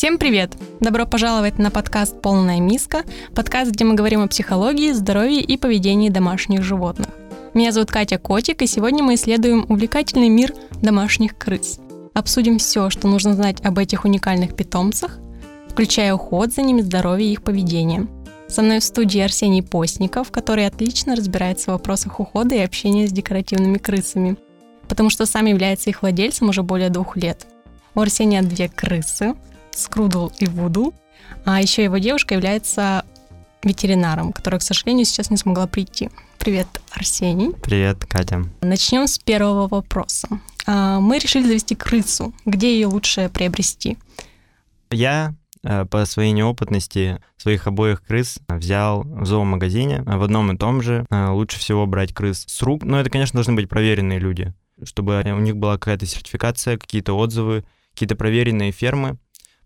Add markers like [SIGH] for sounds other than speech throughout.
Всем привет! Добро пожаловать на подкаст «Полная миска», подкаст, где мы говорим о психологии, здоровье и поведении домашних животных. Меня зовут Катя Котик, и сегодня мы исследуем увлекательный мир домашних крыс. Обсудим все, что нужно знать об этих уникальных питомцах, включая уход за ними, здоровье и их поведение. Со мной в студии Арсений Постников, который отлично разбирается в вопросах ухода и общения с декоративными крысами, потому что сам является их владельцем уже более двух лет. У Арсения две крысы, Скрудл и Вудл, а еще его девушка является ветеринаром, которая, к сожалению, сейчас не смогла прийти. Привет, Арсений. Привет, Катя. Начнем с первого вопроса. А, мы решили завести крысу. Где ее лучше приобрести? Я э, по своей неопытности своих обоих крыс взял в зоомагазине в одном и том же. Э, лучше всего брать крыс с рук. Но это, конечно, должны быть проверенные люди, чтобы у них была какая-то сертификация, какие-то отзывы, какие-то проверенные фермы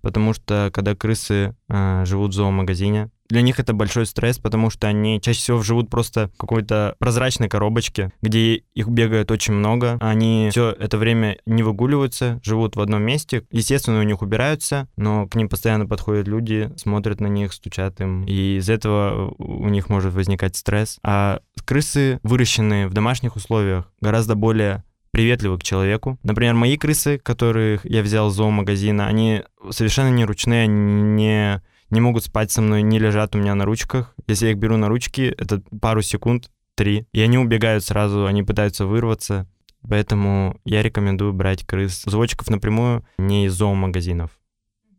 потому что когда крысы э, живут в зоомагазине, для них это большой стресс, потому что они чаще всего живут просто в какой-то прозрачной коробочке, где их бегает очень много. Они все это время не выгуливаются, живут в одном месте. Естественно, у них убираются, но к ним постоянно подходят люди, смотрят на них, стучат им. И из этого у них может возникать стресс. А крысы, выращенные в домашних условиях, гораздо более приветливы к человеку. Например, мои крысы, которых я взял из зоомагазина, они совершенно не ручные, они не, не могут спать со мной, не лежат у меня на ручках. Если я их беру на ручки, это пару секунд, три, и они убегают сразу, они пытаются вырваться. Поэтому я рекомендую брать крыс заводчиков напрямую, не из зоомагазинов.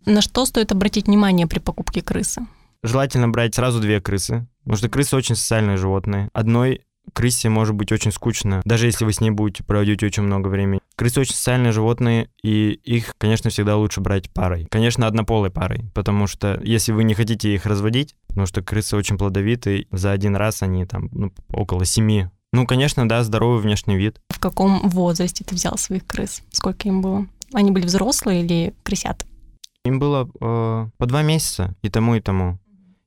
На что стоит обратить внимание при покупке крысы? Желательно брать сразу две крысы, потому что крысы очень социальные животные. Одной крысе может быть очень скучно, даже если вы с ней будете проводить очень много времени. Крысы очень социальные животные, и их, конечно, всегда лучше брать парой. Конечно, однополой парой, потому что если вы не хотите их разводить, потому что крысы очень плодовитые, за один раз они там ну, около семи. Ну, конечно, да, здоровый внешний вид. В каком возрасте ты взял своих крыс? Сколько им было? Они были взрослые или крысят? Им было э, по два месяца и тому, и тому.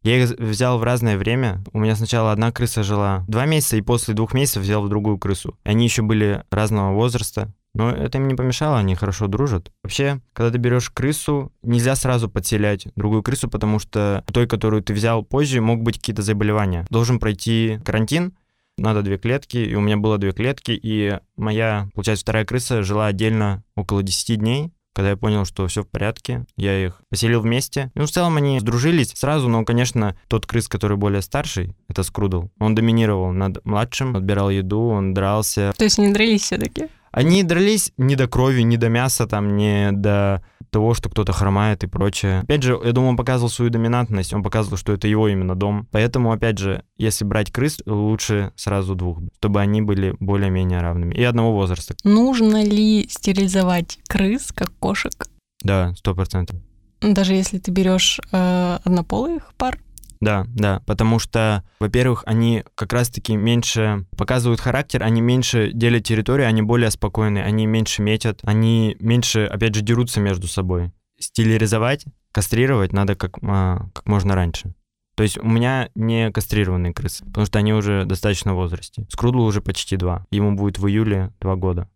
Я их взял в разное время. У меня сначала одна крыса жила два месяца, и после двух месяцев взял в другую крысу. Они еще были разного возраста. Но это им не помешало, они хорошо дружат. Вообще, когда ты берешь крысу, нельзя сразу подселять другую крысу, потому что той, которую ты взял позже, могут быть какие-то заболевания. Должен пройти карантин, надо две клетки, и у меня было две клетки, и моя, получается, вторая крыса жила отдельно около 10 дней, когда я понял, что все в порядке, я их поселил вместе. Ну, в целом они сдружились сразу, но, конечно, тот крыс, который более старший, это Скрудл, он доминировал над младшим, отбирал еду, он дрался. То есть они дрались все-таки? Они дрались не до крови, не до мяса, там, не до того, что кто-то хромает и прочее. Опять же, я думаю, он показывал свою доминантность, он показывал, что это его именно дом. Поэтому, опять же, если брать крыс, лучше сразу двух, чтобы они были более-менее равными и одного возраста. Нужно ли стерилизовать крыс, как кошек? Да, сто процентов. Даже если ты берешь э, однополых пар? Да, да, потому что, во-первых, они как раз-таки меньше показывают характер, они меньше делят территорию, они более спокойные, они меньше метят, они меньше, опять же, дерутся между собой. Стиляризовать, кастрировать надо как, а, как можно раньше. То есть у меня не кастрированные крысы, потому что они уже достаточно в возрасте. Скрудлу уже почти два. Ему будет в июле два года.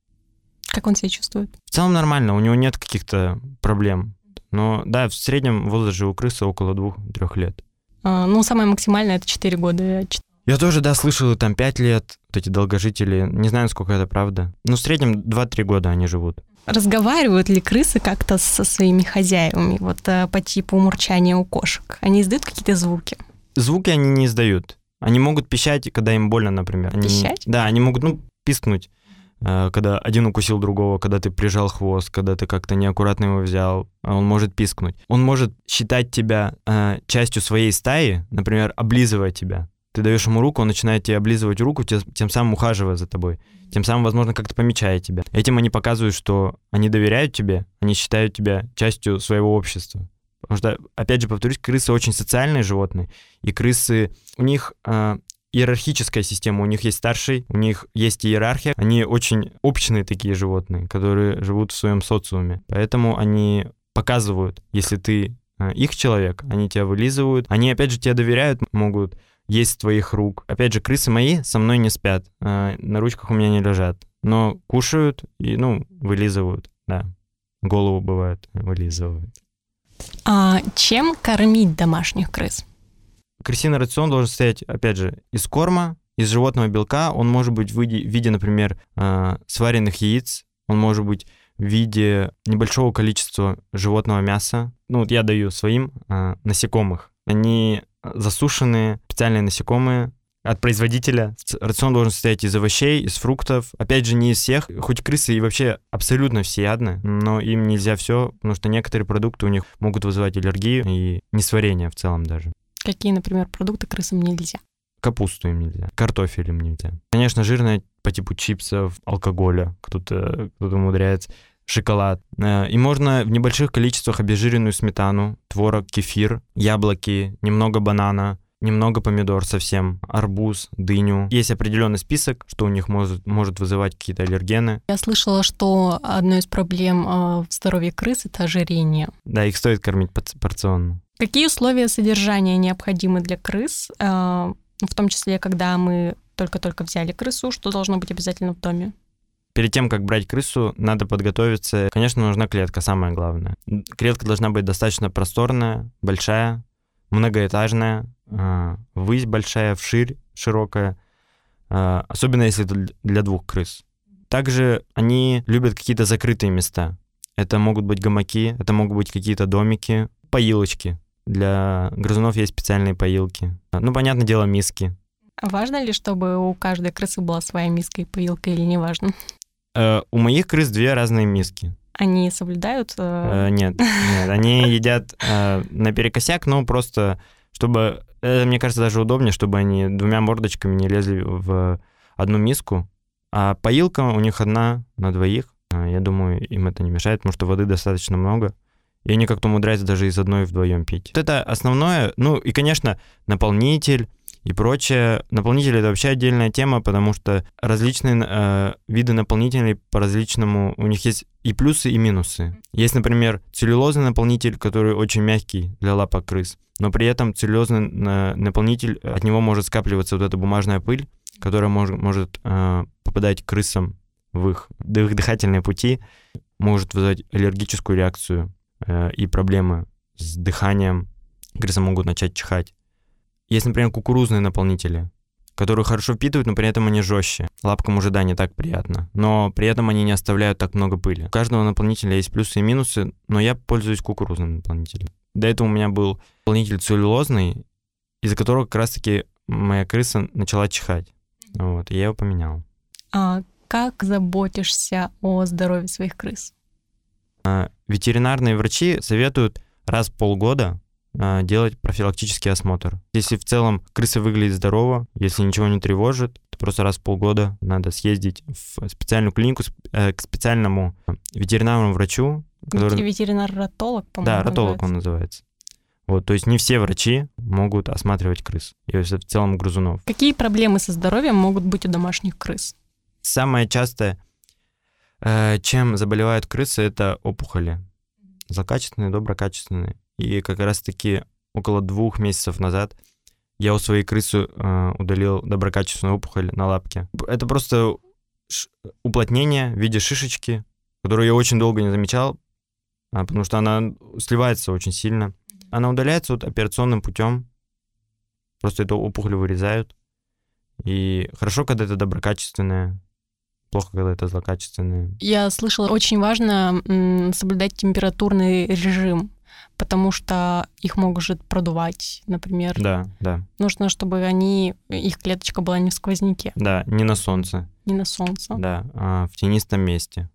Как он себя чувствует? В целом нормально, у него нет каких-то проблем. Но да, в среднем возраст у крысы около двух-трех лет. А, ну, самое максимальное это 4 года. Я тоже, да, слышал, там 5 лет, вот эти долгожители. Не знаю, сколько это правда. Ну, в среднем 2-3 года они живут. Разговаривают ли крысы как-то со своими хозяевами, вот э, по типу мурчания у кошек? Они издают какие-то звуки? Звуки они не издают. Они могут пищать, когда им больно, например. Они, пищать? Да, они могут, ну, пискнуть. Э, когда один укусил другого, когда ты прижал хвост, когда ты как-то неаккуратно его взял, а он может пискнуть. Он может считать тебя э, частью своей стаи, например, облизывая тебя. Ты даешь ему руку, он начинает тебе облизывать руку, тем, самым ухаживая за тобой. Тем самым, возможно, как-то помечая тебя. Этим они показывают, что они доверяют тебе, они считают тебя частью своего общества. Потому что, опять же, повторюсь, крысы очень социальные животные, и крысы, у них э, иерархическая система. У них есть старший, у них есть иерархия. Они очень общные такие животные, которые живут в своем социуме. Поэтому они показывают, если ты э, их человек, они тебя вылизывают. Они, опять же, тебе доверяют, могут есть твоих рук. Опять же, крысы мои со мной не спят, э, на ручках у меня не лежат, но кушают и, ну, вылизывают, да. Голову бывает, вылизывают. А чем кормить домашних крыс? Крысиный рацион должен состоять, опять же, из корма, из животного белка. Он может быть в виде, в виде например, э, сваренных яиц, он может быть в виде небольшого количества животного мяса. Ну, вот я даю своим э, насекомых. Они засушенные, специальные насекомые, от производителя. Рацион должен состоять из овощей, из фруктов. Опять же, не из всех. Хоть крысы и вообще абсолютно всеядны, но им нельзя все, потому что некоторые продукты у них могут вызывать аллергию и несварение в целом даже. Какие, например, продукты крысам нельзя? Капусту им нельзя, картофель им нельзя. Конечно, жирное по типу чипсов, алкоголя, кто-то кто умудряется, шоколад. Э, и можно в небольших количествах обезжиренную сметану, творог, кефир, яблоки, немного банана, немного помидор совсем, арбуз, дыню. Есть определенный список, что у них может, может вызывать какие-то аллергены. Я слышала, что одной из проблем э, в здоровье крыс — это ожирение. Да, их стоит кормить порционно. Какие условия содержания необходимы для крыс, э, в том числе, когда мы только-только взяли крысу, что должно быть обязательно в доме? Перед тем, как брать крысу, надо подготовиться. Конечно, нужна клетка, самое главное. Клетка должна быть достаточно просторная, большая, многоэтажная, а, высь большая, вширь широкая, а, особенно если это для двух крыс. Также они любят какие-то закрытые места. Это могут быть гамаки, это могут быть какие-то домики, поилочки. Для грызунов есть специальные поилки. Ну, понятное дело, миски. Важно ли, чтобы у каждой крысы была своя миска и поилка или не важно? Э, у моих крыс две разные миски. Они соблюдают? Э... Э, нет, нет, они [LAUGHS] едят э, наперекосяк, но просто чтобы это, мне кажется, даже удобнее, чтобы они двумя мордочками не лезли в одну миску. А поилка у них одна на двоих. А, я думаю, им это не мешает, потому что воды достаточно много. И они как-то умудряются даже из одной вдвоем пить. Вот это основное. Ну и, конечно, наполнитель и прочее. Наполнитель это вообще отдельная тема, потому что различные э, виды наполнителей по-различному, у них есть и плюсы, и минусы. Есть, например, целлюлозный наполнитель, который очень мягкий для лапок крыс, но при этом целлюлозный э, наполнитель, от него может скапливаться вот эта бумажная пыль, которая может, может э, попадать крысам в их, в их дыхательные пути, может вызвать аллергическую реакцию и проблемы с дыханием. Крысы могут начать чихать. Есть, например, кукурузные наполнители, которые хорошо впитывают, но при этом они жестче. Лапкам уже, да, не так приятно. Но при этом они не оставляют так много пыли. У каждого наполнителя есть плюсы и минусы, но я пользуюсь кукурузным наполнителем. До этого у меня был наполнитель целлюлозный, из-за которого как раз-таки моя крыса начала чихать. Вот, и я его поменял. А как заботишься о здоровье своих крыс? А, ветеринарные врачи советуют раз в полгода а, делать профилактический осмотр. Если в целом крыса выглядит здорово, если ничего не тревожит, то просто раз в полгода надо съездить в специальную клинику э, к специальному ветеринарному врачу. Который... Ветеринар-ротолог, по-моему. Да, ротолог называется. он называется. Вот, то есть не все врачи могут осматривать крыс, и в целом грызунов. Какие проблемы со здоровьем могут быть у домашних крыс? Самое частое, чем заболевают крысы, это опухоли. Злокачественные, доброкачественные. И как раз-таки около двух месяцев назад я у своей крысы э, удалил доброкачественную опухоль на лапке. Это просто уплотнение в виде шишечки, которую я очень долго не замечал, а, потому что она сливается очень сильно. Она удаляется вот операционным путем. Просто эту опухоль вырезают. И хорошо, когда это доброкачественное, плохо, когда это злокачественное. Я слышала, очень важно соблюдать температурный режим потому что их может продувать, например. Да, да. Нужно, чтобы они, их клеточка была не в сквозняке. Да, не на солнце. Не на солнце. Да, а в тенистом месте.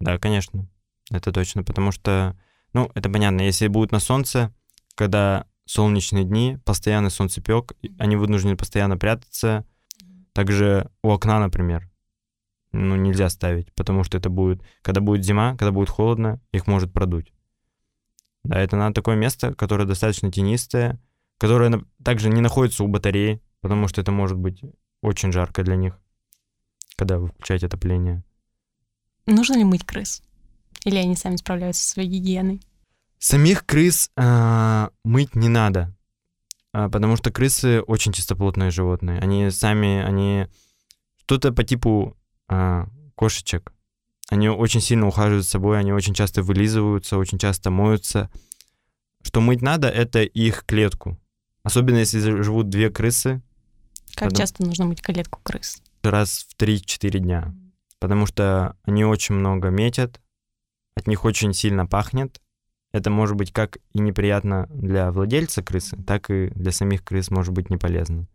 Да, конечно, это точно, потому что, ну, это понятно, если будут на солнце, когда солнечные дни, постоянный солнцепек, они вынуждены постоянно прятаться. Также у окна, например, ну, нельзя ставить, потому что это будет, когда будет зима, когда будет холодно, их может продуть. Да, это надо такое место, которое достаточно тенистое, которое также не находится у батареи, потому что это может быть очень жарко для них, когда вы включаете отопление. Нужно ли мыть крыс? Или они сами справляются со своей гигиеной? Самих крыс э, мыть не надо, э, потому что крысы очень чистоплотные животные. Они сами, они что-то по типу кошечек. Они очень сильно ухаживают за собой, они очень часто вылизываются, очень часто моются. что мыть надо, это их клетку. Особенно если живут две крысы. Как Потом... часто нужно мыть клетку крыс? Раз в 3-4 дня. Потому что они очень много метят, от них очень сильно пахнет. Это может быть как и неприятно для владельца крысы, так и для самих крыс может быть не полезно.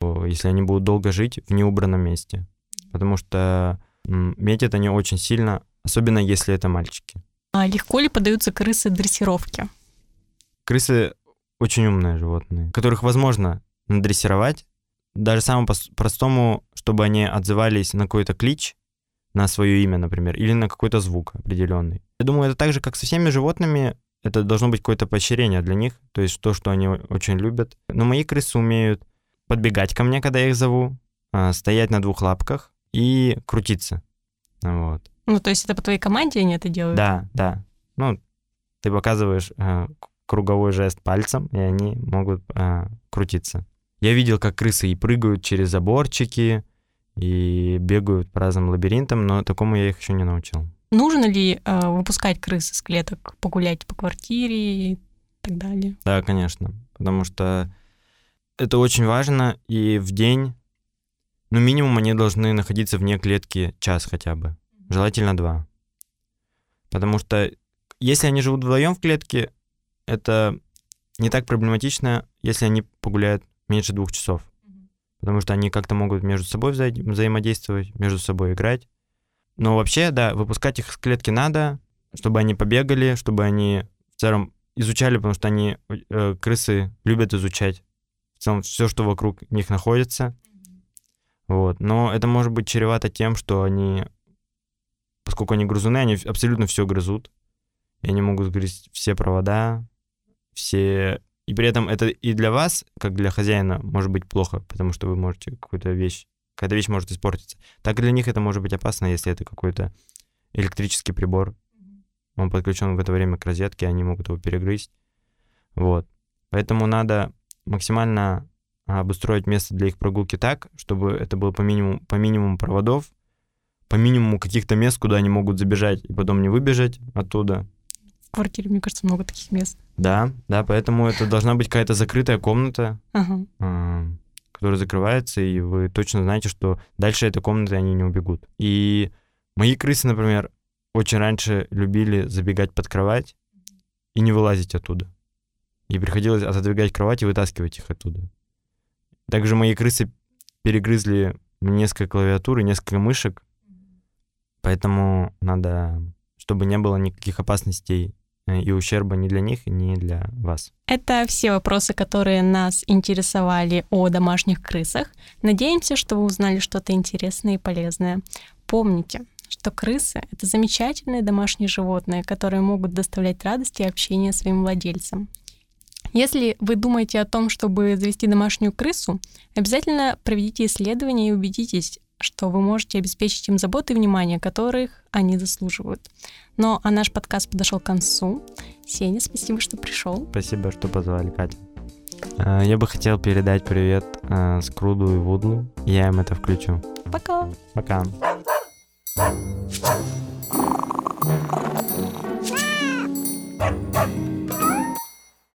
Если они будут долго жить в неубранном месте. Потому что метят они очень сильно, особенно если это мальчики. А легко ли подаются крысы дрессировке? Крысы очень умные животные, которых возможно надрессировать, даже самому простому, чтобы они отзывались на какой-то клич, на свое имя, например, или на какой-то звук определенный. Я думаю, это так же, как со всеми животными, это должно быть какое-то поощрение для них, то есть то, что они очень любят. Но мои крысы умеют подбегать ко мне, когда я их зову, а, стоять на двух лапках и крутиться. Вот. Ну, то есть это по твоей команде они это делают? Да, да. Ну, ты показываешь э, круговой жест пальцем, и они могут э, крутиться. Я видел, как крысы и прыгают через заборчики, и бегают по разным лабиринтам, но такому я их еще не научил. Нужно ли э, выпускать крыс из клеток, погулять по квартире и так далее? Да, конечно, потому что это очень важно, и в день, ну, минимум они должны находиться вне клетки час хотя бы, желательно два. Потому что если они живут вдвоем в клетке, это не так проблематично, если они погуляют меньше двух часов. Потому что они как-то могут между собой вза взаимодействовать, между собой играть. Но вообще, да, выпускать их из клетки надо, чтобы они побегали, чтобы они в целом изучали, потому что они, э, крысы, любят изучать в целом все, что вокруг них находится. Вот. Но это может быть чревато тем, что они, поскольку они грызуны, они абсолютно все грызут. И они могут грызть все провода, все... И при этом это и для вас, как для хозяина, может быть плохо, потому что вы можете какую-то вещь, какая-то вещь может испортиться. Так и для них это может быть опасно, если это какой-то электрический прибор. Он подключен в это время к розетке, они могут его перегрызть. Вот. Поэтому надо максимально обустроить место для их прогулки так, чтобы это было по минимуму, по минимуму проводов, по минимуму каких-то мест, куда они могут забежать и потом не выбежать оттуда. В квартире, мне кажется, много таких мест. Да, да, поэтому это должна быть какая-то закрытая комната, ага. э, которая закрывается, и вы точно знаете, что дальше этой комнаты они не убегут. И мои крысы, например, очень раньше любили забегать под кровать и не вылазить оттуда. И приходилось отодвигать кровать и вытаскивать их оттуда. Также мои крысы перегрызли несколько клавиатур и несколько мышек, поэтому надо, чтобы не было никаких опасностей Э, и ущерба ни для них, ни для вас. Это все вопросы, которые нас интересовали о домашних крысах. Надеемся, что вы узнали что-то интересное и полезное. Помните, что крысы — это замечательные домашние животные, которые могут доставлять радость и общение своим владельцам. Если вы думаете о том, чтобы завести домашнюю крысу, обязательно проведите исследование и убедитесь, что вы можете обеспечить им заботы и внимание, которых они заслуживают. Ну, а наш подкаст подошел к концу. Сеня, спасибо, что пришел. Спасибо, что позвали, Катя. А, я бы хотел передать привет а, Скруду и Вудлу. Я им это включу. Пока. Пока. Thank.